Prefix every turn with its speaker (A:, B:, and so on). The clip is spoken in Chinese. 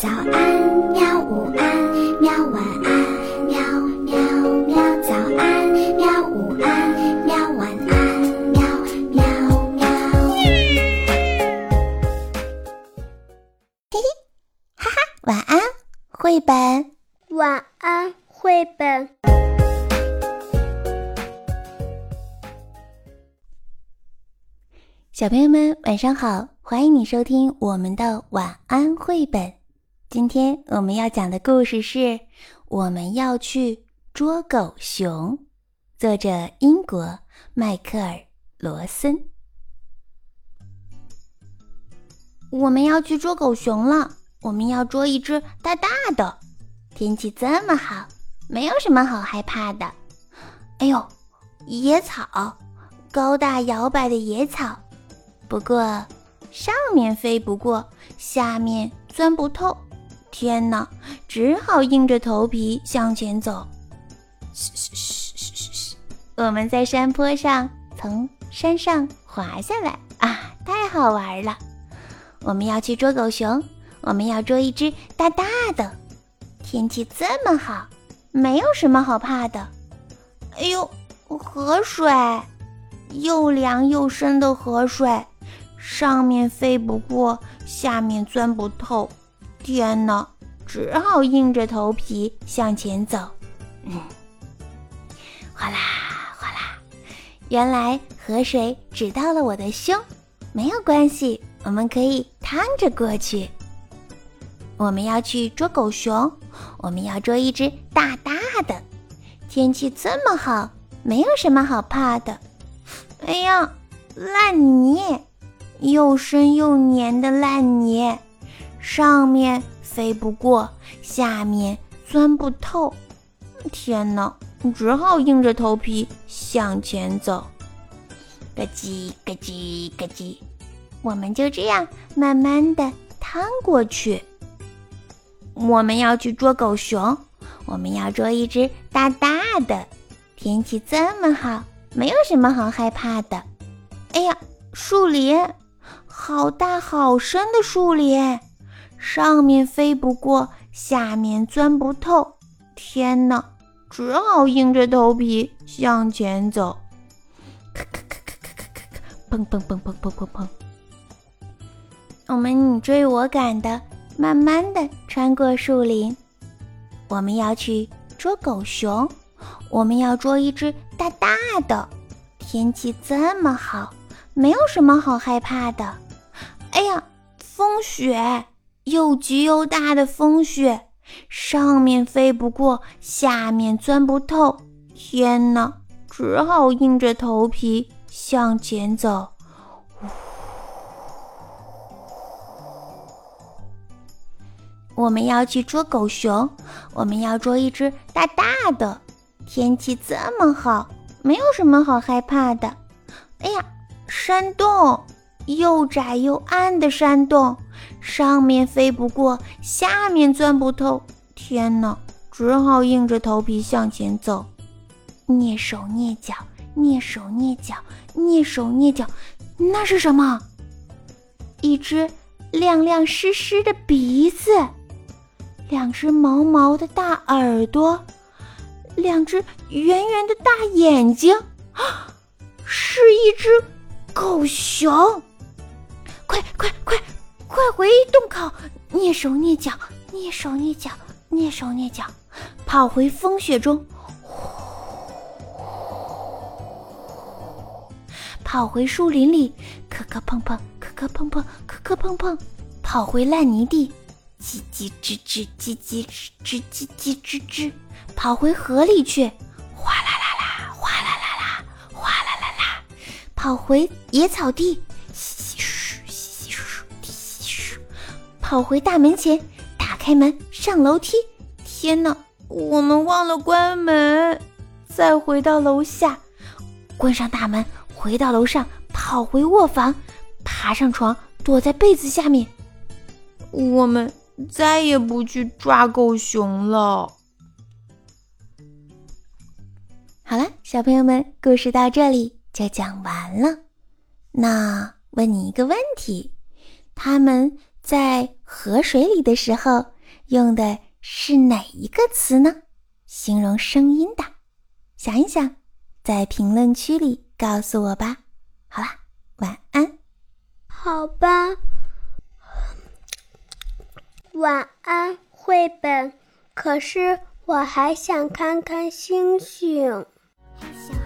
A: 早安，喵！午安，喵！晚安，喵喵喵！早安，喵！午安，喵！晚安，喵喵喵！
B: 嘿嘿，哈哈，晚安，绘本。
C: 晚安，绘本。
B: 小朋友们，晚上好！欢迎你收听我们的晚安绘本。今天我们要讲的故事是《我们要去捉狗熊》，作者英国迈克尔·罗森。我们要去捉狗熊了，我们要捉一只大大的。天气这么好，没有什么好害怕的。哎呦，野草，高大摇摆的野草，不过上面飞不过，下面钻不透。天哪！只好硬着头皮向前走。嘘嘘嘘嘘嘘嘘！我们在山坡上从山上滑下来啊，太好玩了！我们要去捉狗熊，我们要捉一只大大的。天气这么好，没有什么好怕的。哎呦，河水，又凉又深的河水，上面飞不过，下面钻不透。天哪！只好硬着头皮向前走。嗯，哗啦哗啦，原来河水只到了我的胸，没有关系，我们可以趟着过去。我们要去捉狗熊，我们要捉一只大大的。天气这么好，没有什么好怕的。哎呀，烂泥，又深又黏的烂泥。上面飞不过，下面钻不透，天哪！只好硬着头皮向前走。咯叽咯叽咯叽，我们就这样慢慢的趟过去。我们要去捉狗熊，我们要捉一只大大的。天气这么好，没有什么好害怕的。哎呀，树林，好大好深的树林。上面飞不过，下面钻不透，天哪！只好硬着头皮向前走。咔咔咔咔咔咔咔咔，砰砰砰砰砰砰砰。我们你追我赶的，慢慢的穿过树林。我们要去捉狗熊，我们要捉一只大大的。天气这么好，没有什么好害怕的。哎呀，风雪！又急又大的风雪，上面飞不过，下面钻不透。天哪！只好硬着头皮向前走。我们要去捉狗熊，我们要捉一只大大的。天气这么好，没有什么好害怕的。哎呀，山洞！又窄又暗的山洞，上面飞不过，下面钻不透。天哪！只好硬着头皮向前走，蹑手蹑脚，蹑手蹑脚，蹑手蹑脚。那是什么？一只亮亮湿湿的鼻子，两只毛毛的大耳朵，两只圆圆的大眼睛，啊，是一只狗熊。快快快，快回洞口！蹑手蹑脚，蹑手蹑脚，蹑手蹑脚，跑回风雪中，跑回树林里，磕磕碰碰，磕磕碰碰，磕磕碰碰，跑回烂泥地，叽叽吱吱，叽叽吱吱，叽叽吱吱，跑回河里去，哗啦啦啦，哗啦啦啦，哗啦啦啦，跑回野草地。跑回大门前，打开门，上楼梯。天哪，我们忘了关门。再回到楼下，关上大门，回到楼上，跑回卧房，爬上床，躲在被子下面。我们再也不去抓狗熊了。好了，小朋友们，故事到这里就讲完了。那问你一个问题：他们？在河水里的时候用的是哪一个词呢？形容声音的，想一想，在评论区里告诉我吧。好啦，晚安。
C: 好吧，晚安，绘本。可是我还想看看星星。
A: 小